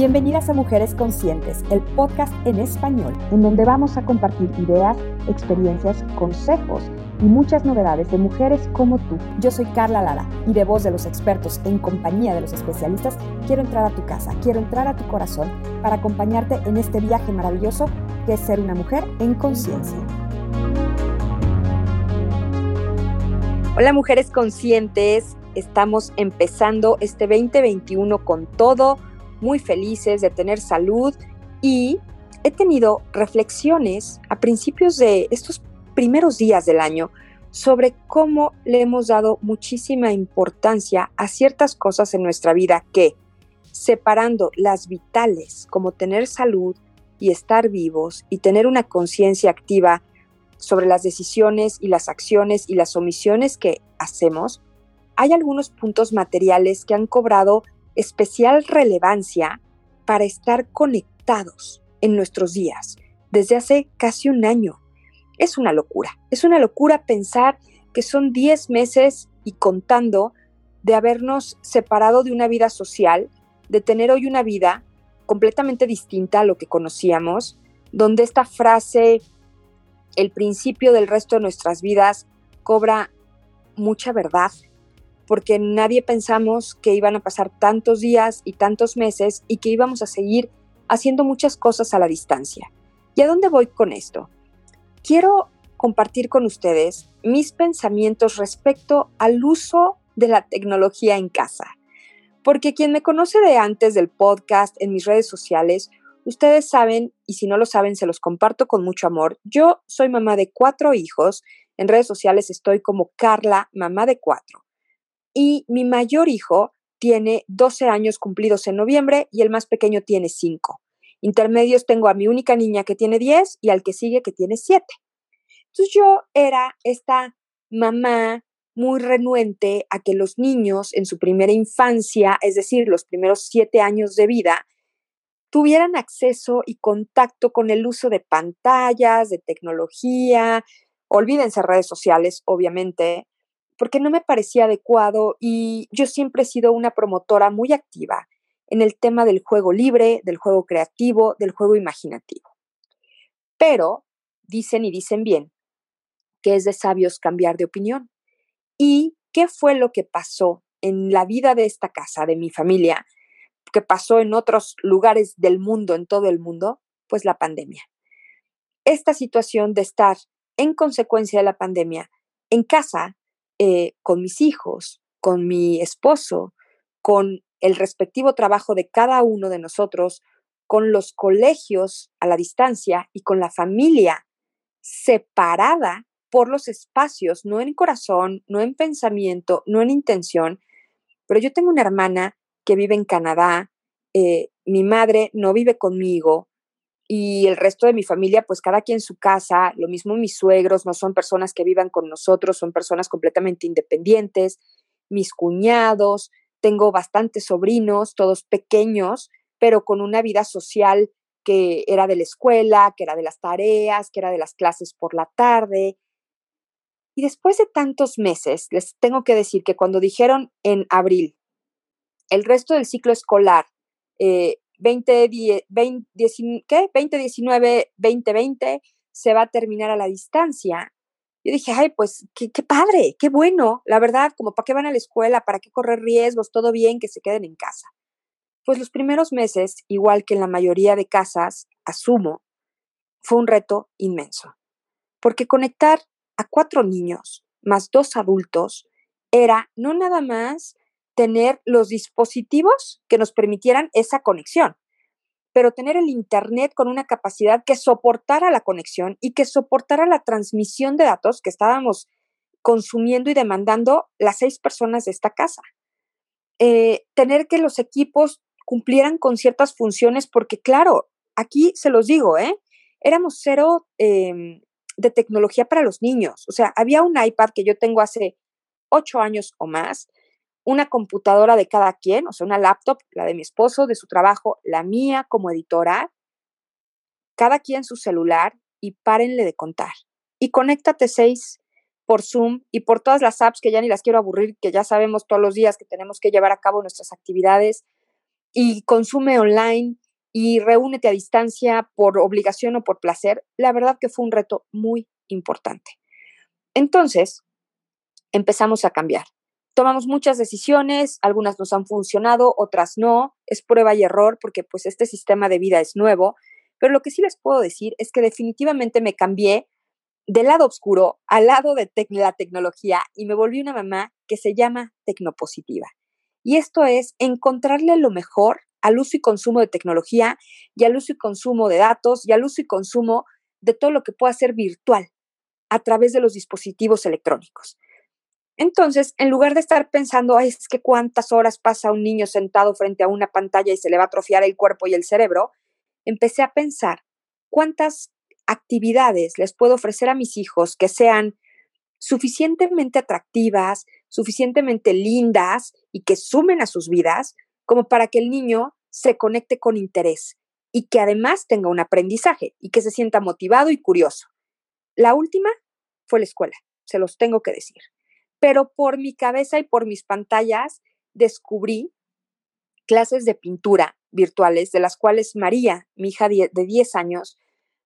Bienvenidas a Mujeres Conscientes, el podcast en español, en donde vamos a compartir ideas, experiencias, consejos y muchas novedades de mujeres como tú. Yo soy Carla Lara y de voz de los expertos en compañía de los especialistas, quiero entrar a tu casa, quiero entrar a tu corazón para acompañarte en este viaje maravilloso que es ser una mujer en conciencia. Hola mujeres conscientes, estamos empezando este 2021 con todo muy felices de tener salud y he tenido reflexiones a principios de estos primeros días del año sobre cómo le hemos dado muchísima importancia a ciertas cosas en nuestra vida que, separando las vitales como tener salud y estar vivos y tener una conciencia activa sobre las decisiones y las acciones y las omisiones que hacemos, hay algunos puntos materiales que han cobrado especial relevancia para estar conectados en nuestros días desde hace casi un año. Es una locura, es una locura pensar que son 10 meses y contando de habernos separado de una vida social, de tener hoy una vida completamente distinta a lo que conocíamos, donde esta frase, el principio del resto de nuestras vidas, cobra mucha verdad porque nadie pensamos que iban a pasar tantos días y tantos meses y que íbamos a seguir haciendo muchas cosas a la distancia. ¿Y a dónde voy con esto? Quiero compartir con ustedes mis pensamientos respecto al uso de la tecnología en casa. Porque quien me conoce de antes del podcast en mis redes sociales, ustedes saben, y si no lo saben, se los comparto con mucho amor. Yo soy mamá de cuatro hijos. En redes sociales estoy como Carla, mamá de cuatro y mi mayor hijo tiene 12 años cumplidos en noviembre y el más pequeño tiene 5. Intermedios tengo a mi única niña que tiene 10 y al que sigue que tiene 7. Entonces yo era esta mamá muy renuente a que los niños en su primera infancia, es decir, los primeros 7 años de vida, tuvieran acceso y contacto con el uso de pantallas, de tecnología, olvídense redes sociales, obviamente, porque no me parecía adecuado y yo siempre he sido una promotora muy activa en el tema del juego libre, del juego creativo, del juego imaginativo. Pero dicen y dicen bien que es de sabios cambiar de opinión. ¿Y qué fue lo que pasó en la vida de esta casa, de mi familia, que pasó en otros lugares del mundo, en todo el mundo? Pues la pandemia. Esta situación de estar en consecuencia de la pandemia en casa eh, con mis hijos, con mi esposo, con el respectivo trabajo de cada uno de nosotros, con los colegios a la distancia y con la familia separada por los espacios, no en corazón, no en pensamiento, no en intención. Pero yo tengo una hermana que vive en Canadá, eh, mi madre no vive conmigo, y el resto de mi familia, pues cada quien en su casa, lo mismo mis suegros, no son personas que vivan con nosotros, son personas completamente independientes, mis cuñados, tengo bastantes sobrinos, todos pequeños, pero con una vida social que era de la escuela, que era de las tareas, que era de las clases por la tarde. Y después de tantos meses, les tengo que decir que cuando dijeron en abril, el resto del ciclo escolar eh, 2019, 2020 se va a terminar a la distancia. Yo dije, ay, pues qué, qué padre, qué bueno, la verdad, como para qué van a la escuela, para qué correr riesgos, todo bien, que se queden en casa. Pues los primeros meses, igual que en la mayoría de casas, asumo, fue un reto inmenso, porque conectar a cuatro niños más dos adultos era no nada más tener los dispositivos que nos permitieran esa conexión, pero tener el Internet con una capacidad que soportara la conexión y que soportara la transmisión de datos que estábamos consumiendo y demandando las seis personas de esta casa. Eh, tener que los equipos cumplieran con ciertas funciones, porque claro, aquí se los digo, ¿eh? éramos cero em, de tecnología para los niños. O sea, había un iPad que yo tengo hace ocho años o más, una computadora de cada quien, o sea, una laptop, la de mi esposo, de su trabajo, la mía como editora, cada quien su celular y párenle de contar. Y conéctate seis por Zoom y por todas las apps que ya ni las quiero aburrir, que ya sabemos todos los días que tenemos que llevar a cabo nuestras actividades. y consume online y reúnete a distancia por obligación o por placer, la verdad que fue un reto muy importante. Entonces, empezamos a cambiar. Tomamos muchas decisiones, algunas nos han funcionado, otras no, es prueba y error porque pues este sistema de vida es nuevo, pero lo que sí les puedo decir es que definitivamente me cambié del lado oscuro al lado de la tecnología y me volví una mamá que se llama tecnopositiva. Y esto es encontrarle lo mejor al uso y consumo de tecnología y al uso y consumo de datos y al uso y consumo de todo lo que pueda ser virtual a través de los dispositivos electrónicos. Entonces, en lugar de estar pensando, es que cuántas horas pasa un niño sentado frente a una pantalla y se le va a atrofiar el cuerpo y el cerebro, empecé a pensar cuántas actividades les puedo ofrecer a mis hijos que sean suficientemente atractivas, suficientemente lindas y que sumen a sus vidas como para que el niño se conecte con interés y que además tenga un aprendizaje y que se sienta motivado y curioso. La última fue la escuela, se los tengo que decir. Pero por mi cabeza y por mis pantallas descubrí clases de pintura virtuales de las cuales María, mi hija de 10 años,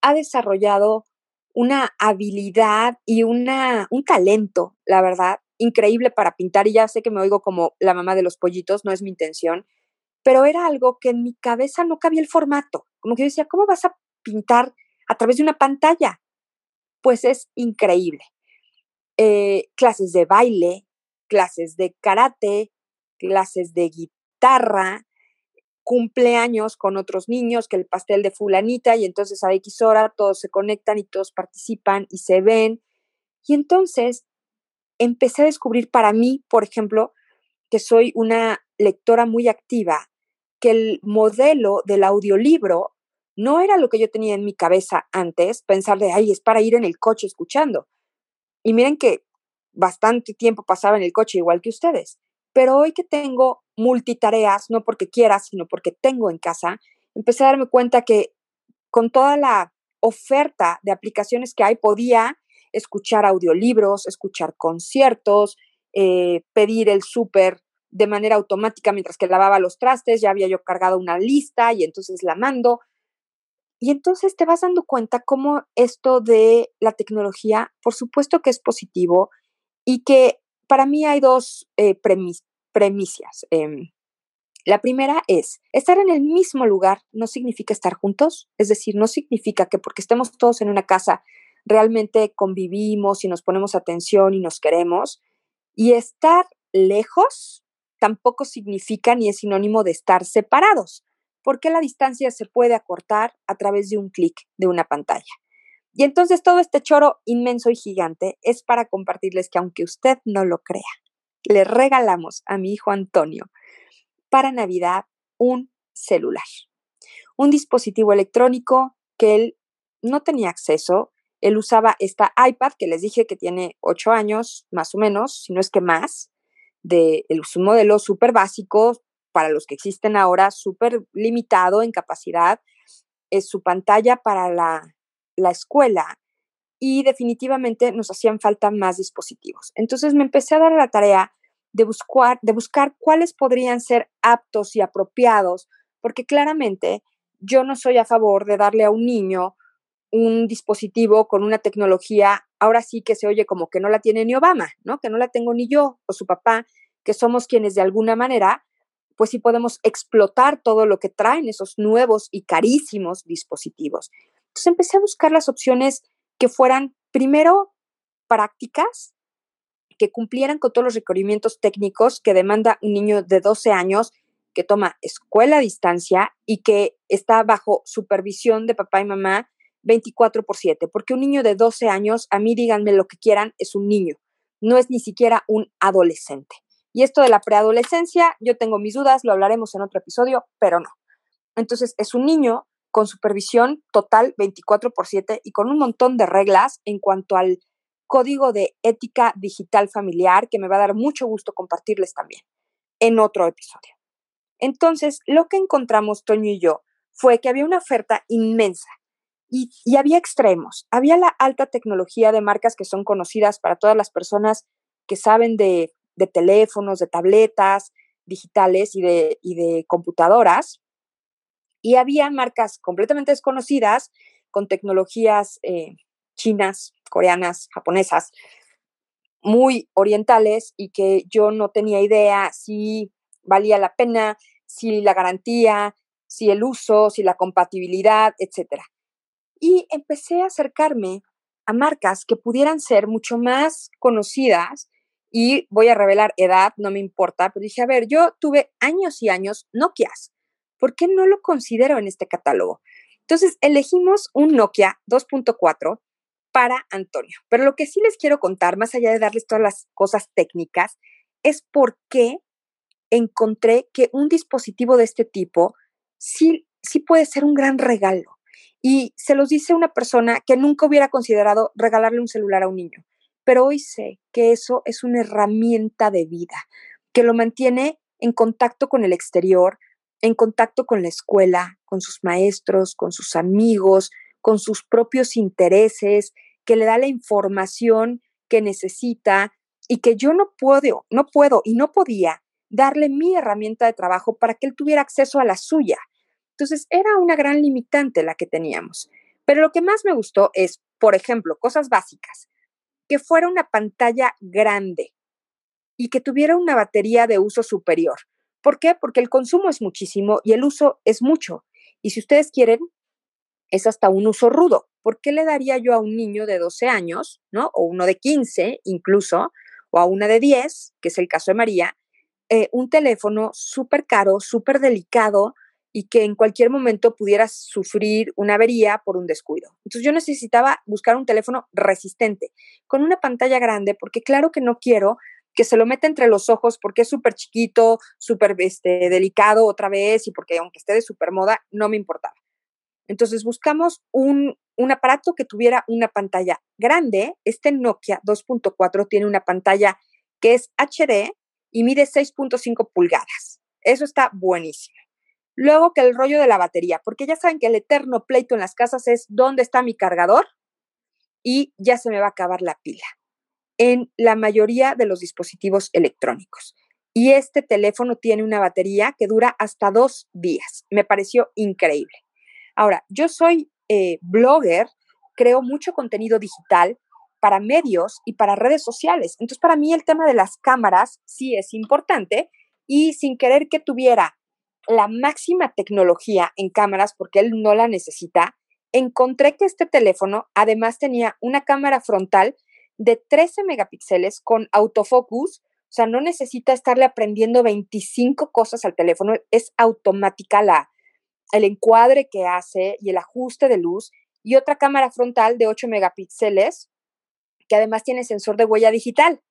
ha desarrollado una habilidad y una, un talento, la verdad, increíble para pintar y ya sé que me oigo como la mamá de los pollitos, no es mi intención, pero era algo que en mi cabeza no cabía el formato. Como que yo decía, ¿cómo vas a pintar a través de una pantalla? Pues es increíble. Eh, clases de baile, clases de karate, clases de guitarra, cumpleaños con otros niños, que el pastel de fulanita, y entonces a X hora todos se conectan y todos participan y se ven. Y entonces empecé a descubrir para mí, por ejemplo, que soy una lectora muy activa, que el modelo del audiolibro no era lo que yo tenía en mi cabeza antes, pensar de, ay, es para ir en el coche escuchando. Y miren que bastante tiempo pasaba en el coche igual que ustedes. Pero hoy que tengo multitareas, no porque quiera, sino porque tengo en casa, empecé a darme cuenta que con toda la oferta de aplicaciones que hay, podía escuchar audiolibros, escuchar conciertos, eh, pedir el súper de manera automática mientras que lavaba los trastes, ya había yo cargado una lista y entonces la mando. Y entonces te vas dando cuenta cómo esto de la tecnología, por supuesto que es positivo y que para mí hay dos eh, premisas. Em, la primera es, estar en el mismo lugar no significa estar juntos, es decir, no significa que porque estemos todos en una casa realmente convivimos y nos ponemos atención y nos queremos. Y estar lejos tampoco significa ni es sinónimo de estar separados, porque la distancia se puede acortar a través de un clic de una pantalla. Y entonces todo este choro inmenso y gigante es para compartirles que aunque usted no lo crea, le regalamos a mi hijo Antonio para Navidad un celular, un dispositivo electrónico que él no tenía acceso, él usaba esta iPad que les dije que tiene ocho años, más o menos, si no es que más, de un modelo súper básico para los que existen ahora, súper limitado en capacidad. Es su pantalla para la, la escuela y definitivamente nos hacían falta más dispositivos. Entonces me empecé a dar la tarea de buscar, de buscar cuáles podrían ser aptos y apropiados, porque claramente yo no soy a favor de darle a un niño un dispositivo con una tecnología, ahora sí que se oye como que no la tiene ni Obama, ¿no? Que no la tengo ni yo o su papá, que somos quienes de alguna manera, pues sí podemos explotar todo lo que traen esos nuevos y carísimos dispositivos. Entonces empecé a buscar las opciones que fueran, primero, prácticas, que cumplieran con todos los requerimientos técnicos que demanda un niño de 12 años que toma escuela a distancia y que está bajo supervisión de papá y mamá 24 por 7, porque un niño de 12 años, a mí díganme lo que quieran, es un niño, no es ni siquiera un adolescente. Y esto de la preadolescencia, yo tengo mis dudas, lo hablaremos en otro episodio, pero no. Entonces, es un niño con supervisión total 24 por 7 y con un montón de reglas en cuanto al código de ética digital familiar, que me va a dar mucho gusto compartirles también en otro episodio. Entonces, lo que encontramos Toño y yo fue que había una oferta inmensa y, había extremos. Había la alta tecnología de marcas que son conocidas para todas las personas que saben de, de teléfonos, de tabletas, digitales y de, de computadoras. Y había marcas completamente desconocidas con tecnologías eh, chinas, coreanas, japonesas, muy orientales y que yo no tenía idea si valía la pena, si la garantía, si el uso, si la compatibilidad, etc. Y empecé a acercarme a marcas que pudieran ser mucho más conocidas y voy a revelar edad, no me importa, pero dije, a ver, yo tuve años y años Nokias, ¿por qué no lo considero en este catálogo? Entonces elegimos un Nokia 2.4 para Antonio, pero lo que sí les quiero contar, más allá de darles todas las cosas técnicas, es por qué encontré que un dispositivo de este tipo sí, sí puede ser un gran regalo. Y se los dice una persona que nunca hubiera considerado regalarle un celular a un niño. Pero hoy sé que eso es una herramienta de vida, que lo mantiene en contacto con el exterior, en contacto con la escuela, con sus maestros, con sus amigos, con sus propios intereses, que le da la información que necesita y que yo no puedo, no puedo y no podía darle mi herramienta de trabajo para que él tuviera acceso a la suya. Entonces era una gran limitante la que teníamos. Pero lo que más me gustó es, por ejemplo, cosas básicas, que fuera una pantalla grande y que tuviera una batería de uso superior. ¿Por qué? Porque el consumo es muchísimo y el uso es mucho. Y si ustedes quieren, es hasta un uso rudo. ¿Por qué le daría yo a un niño de 12 años, ¿no? O uno de 15 incluso, o a una de 10, que es el caso de María, eh, un teléfono súper caro, súper delicado y que en cualquier momento pudiera sufrir una avería por un descuido. Entonces yo necesitaba buscar un teléfono resistente, con una pantalla grande, porque claro que no quiero que se lo meta entre los ojos porque es súper chiquito, súper este, delicado otra vez y porque aunque esté de súper moda, no me importaba. Entonces buscamos un, un aparato que tuviera una pantalla grande. Este Nokia 2.4 tiene una pantalla que es HD y mide 6.5 pulgadas. Eso está buenísimo. Luego que el rollo de la batería, porque ya saben que el eterno pleito en las casas es dónde está mi cargador y ya se me va a acabar la pila en la mayoría de los dispositivos electrónicos. Y este teléfono tiene una batería que dura hasta dos días. Me pareció increíble. Ahora, yo soy eh, blogger, creo mucho contenido digital para medios y para redes sociales. Entonces, para mí el tema de las cámaras sí es importante y sin querer que tuviera la máxima tecnología en cámaras, porque él no la necesita, encontré que este teléfono además tenía una cámara frontal de 13 megapíxeles con autofocus, o sea, no necesita estarle aprendiendo 25 cosas al teléfono, es automática la, el encuadre que hace y el ajuste de luz, y otra cámara frontal de 8 megapíxeles, que además tiene sensor de huella digital.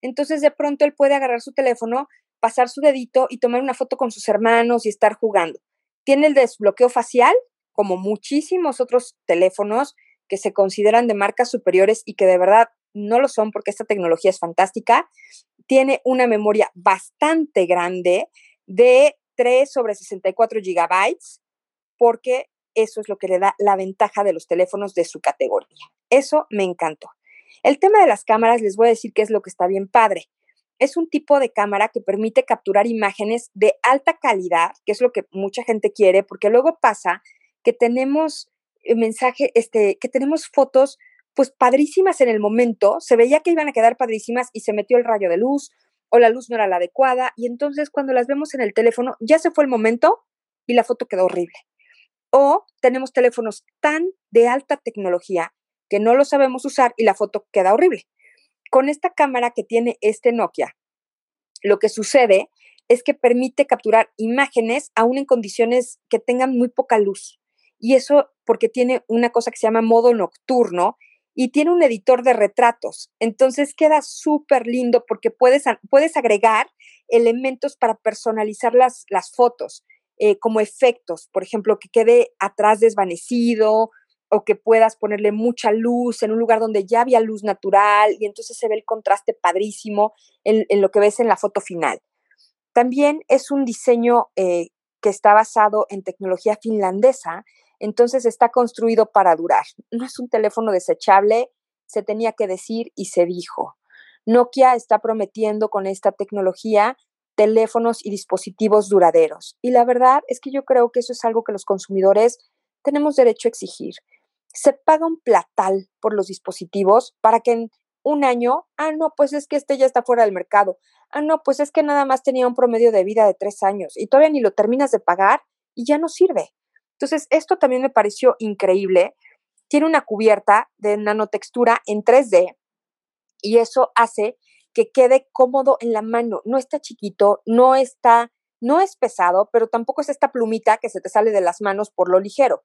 Entonces, de pronto él puede agarrar su teléfono, pasar su dedito y tomar una foto con sus hermanos y estar jugando. Tiene el desbloqueo facial, como muchísimos otros teléfonos que se consideran de marcas superiores y que de verdad no lo son porque esta tecnología es fantástica. Tiene una memoria bastante grande de 3 sobre 64 gigabytes, porque eso es lo que le da la ventaja de los teléfonos de su categoría. Eso me encantó. El tema de las cámaras, les voy a decir qué es lo que está bien padre. Es un tipo de cámara que permite capturar imágenes de alta calidad, que es lo que mucha gente quiere, porque luego pasa que tenemos eh, mensaje, este, que tenemos fotos pues padrísimas en el momento, se veía que iban a quedar padrísimas y se metió el rayo de luz o la luz no era la adecuada y entonces cuando las vemos en el teléfono ya se fue el momento y la foto quedó horrible. O tenemos teléfonos tan de alta tecnología que no lo sabemos usar y la foto queda horrible. Con esta cámara que tiene este Nokia, lo que sucede es que permite capturar imágenes aún en condiciones que tengan muy poca luz. Y eso porque tiene una cosa que se llama modo nocturno y tiene un editor de retratos. Entonces queda súper lindo porque puedes, puedes agregar elementos para personalizar las, las fotos, eh, como efectos, por ejemplo, que quede atrás desvanecido o que puedas ponerle mucha luz en un lugar donde ya había luz natural y entonces se ve el contraste padrísimo en, lo que ves en la foto final. También es un diseño eh, que está basado en tecnología finlandesa entonces está construido para durar. No es un teléfono desechable, se tenía que decir y se dijo. Nokia está prometiendo con esta tecnología teléfonos y dispositivos duraderos. Y la verdad es que yo creo que eso es algo que los consumidores tenemos derecho a exigir. Se paga un platal por los dispositivos para que en un año, ah, no, pues es que este ya está fuera del mercado. Ah, no, pues es que nada más tenía un promedio de vida de tres años y todavía ni lo terminas de pagar y ya no sirve. Entonces, esto también me pareció increíble. Tiene una cubierta de nanotextura en 3D y eso hace que quede cómodo en la mano. No está chiquito, no está, no es pesado, pero tampoco es esta plumita que se te sale de las manos por lo ligero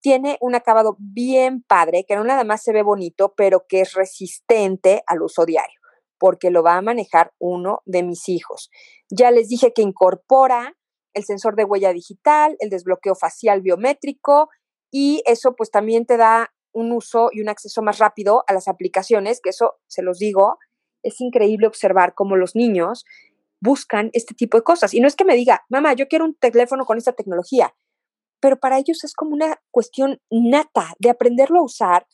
tiene un acabado bien padre, que no nada más se ve bonito, pero que es resistente al uso diario, porque lo va a manejar uno de mis hijos. Ya les dije que incorpora el sensor de huella digital, el desbloqueo facial biométrico y eso pues también te da un uso y un acceso más rápido a las aplicaciones, que eso se los digo, es increíble observar cómo los niños buscan este tipo de cosas. Y no es que me diga, mamá, yo quiero un teléfono con esta tecnología pero para ellos es como una cuestión nata de aprenderlo a usar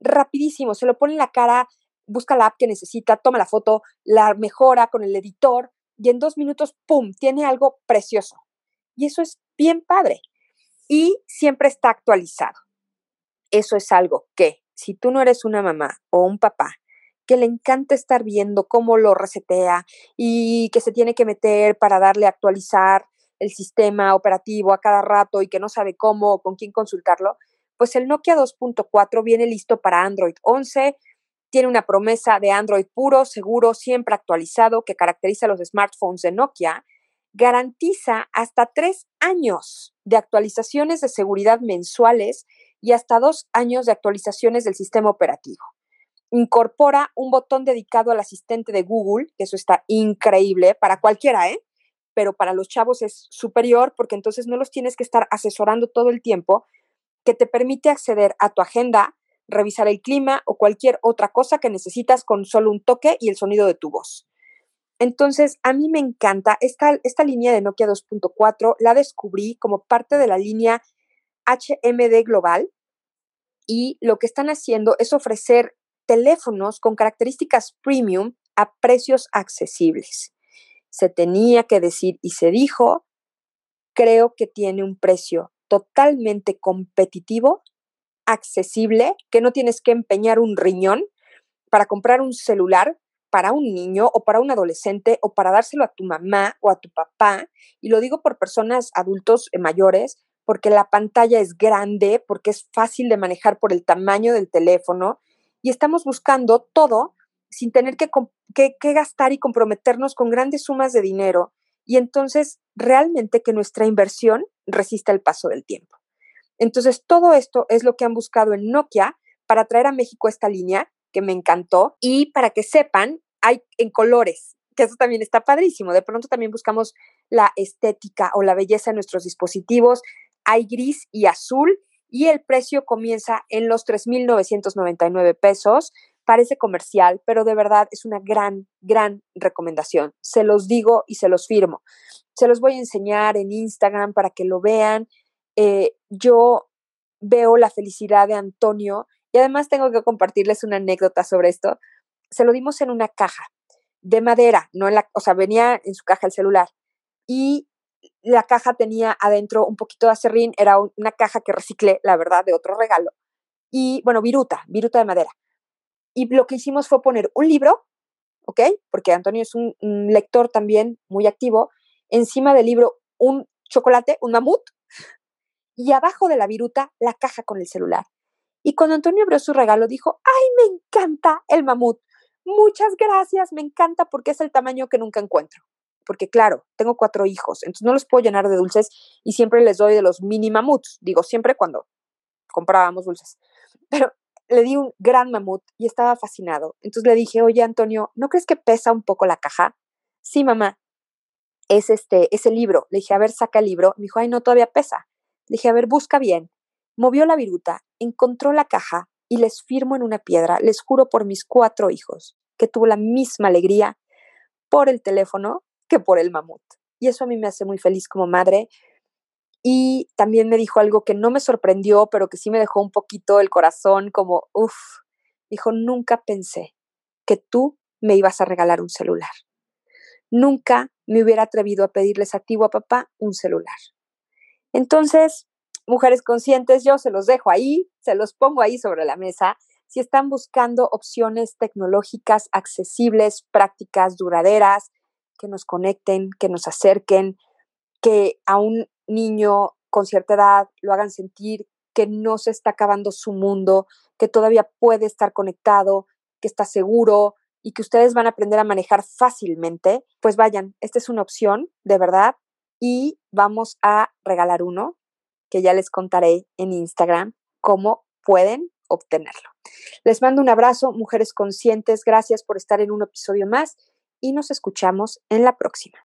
rapidísimo. Se lo pone en la cara, busca la app que necesita, toma la foto, la mejora con el editor y en dos minutos, ¡pum!, tiene algo precioso. Y eso es bien padre. Y siempre está actualizado. Eso es algo que, si tú no eres una mamá o un papá que le encanta estar viendo cómo lo resetea y que se tiene que meter para darle a actualizar el sistema operativo a cada rato y que no sabe cómo o con quién consultarlo, pues el Nokia 2.4 viene listo para Android 11, tiene una promesa de Android puro, seguro, siempre actualizado, que caracteriza a los smartphones de Nokia, garantiza hasta tres años de actualizaciones de seguridad mensuales y hasta dos años de actualizaciones del sistema operativo. Incorpora un botón dedicado al asistente de Google, que eso está increíble para cualquiera, ¿eh? Pero para los chavos es superior porque entonces no los tienes que estar asesorando todo el tiempo, que te permite acceder a tu agenda, revisar el clima o cualquier otra cosa que necesitas con solo un toque y el sonido de tu voz. Entonces, a mí me encanta esta, esta línea de Nokia 2.4, la descubrí como parte de la línea HMD Global y lo que están haciendo es ofrecer teléfonos con características premium a precios accesibles se tenía que decir y se dijo, creo que tiene un precio totalmente competitivo, accesible, que no tienes que empeñar un riñón para comprar un celular para un niño o para un adolescente o para dárselo a tu mamá o a tu papá. Y lo digo por personas adultos eh, mayores, porque la pantalla es grande, porque es fácil de manejar por el tamaño del teléfono y estamos buscando todo sin tener que, gastar y comprometernos con grandes sumas de dinero y entonces realmente que nuestra inversión resista el paso del tiempo. Entonces, todo esto es lo que han buscado en Nokia para traer a México esta línea, que me encantó, y para que sepan, hay en colores, que eso también está padrísimo. De pronto también buscamos la estética o la belleza de nuestros dispositivos. Hay gris y azul, y el precio comienza en los 3.999 pesos parece comercial, pero de verdad es una gran, gran recomendación. Se los digo y se los firmo. Se los voy a enseñar en Instagram para que lo vean. Eh, yo veo la felicidad de Antonio y además tengo que compartirles una anécdota sobre esto. Se lo dimos en una caja de madera, no en la, o sea, venía en su caja el celular y la caja tenía adentro un poquito de acerrín, era una caja que reciclé, la verdad, de otro regalo. Y bueno, viruta, viruta de madera. Y lo que hicimos fue poner un libro, ¿ok? Porque Antonio es un, lector también muy activo. Encima del libro un chocolate, un mamut, y abajo de la viruta la caja con el celular. Y cuando Antonio abrió su regalo dijo, ¡ay, me encanta el mamut! Muchas gracias, me encanta porque es el tamaño que nunca encuentro. Porque claro, tengo cuatro hijos, entonces no los puedo llenar de dulces y siempre les doy de los mini mamuts. Digo, siempre cuando comprábamos dulces. Pero le di un gran mamut y estaba fascinado. Entonces le dije, oye Antonio, ¿no crees que pesa un poco la caja? Sí, mamá, es este, ese libro. Le dije, a ver, saca el libro. Me dijo, ay, no, todavía pesa. Le dije, a ver, busca bien. Movió la viruta, encontró la caja y les firmo en una piedra, les juro por mis cuatro hijos, que tuvo la misma alegría por el teléfono que por el mamut. Y eso a mí me hace muy feliz como madre, y también me dijo algo que no me sorprendió, pero que sí me dejó un poquito el corazón como, uff, dijo, nunca pensé que tú me ibas a regalar un celular. nunca me hubiera atrevido a pedirles a ti o a papá un celular. Entonces, mujeres conscientes, yo se los dejo ahí, se los pongo ahí sobre la mesa. Si están buscando opciones tecnológicas accesibles, prácticas, duraderas, que nos conecten, que nos acerquen, que a un niño con cierta edad lo hagan sentir que no se está acabando su mundo, que todavía puede estar conectado, que está seguro y que ustedes van a aprender a manejar fácilmente, pues vayan, esta es una opción, de verdad, y vamos a regalar uno que ya les contaré en Instagram cómo pueden obtenerlo. Les mando un abrazo, mujeres conscientes, gracias por estar en un episodio más y nos escuchamos en la próxima.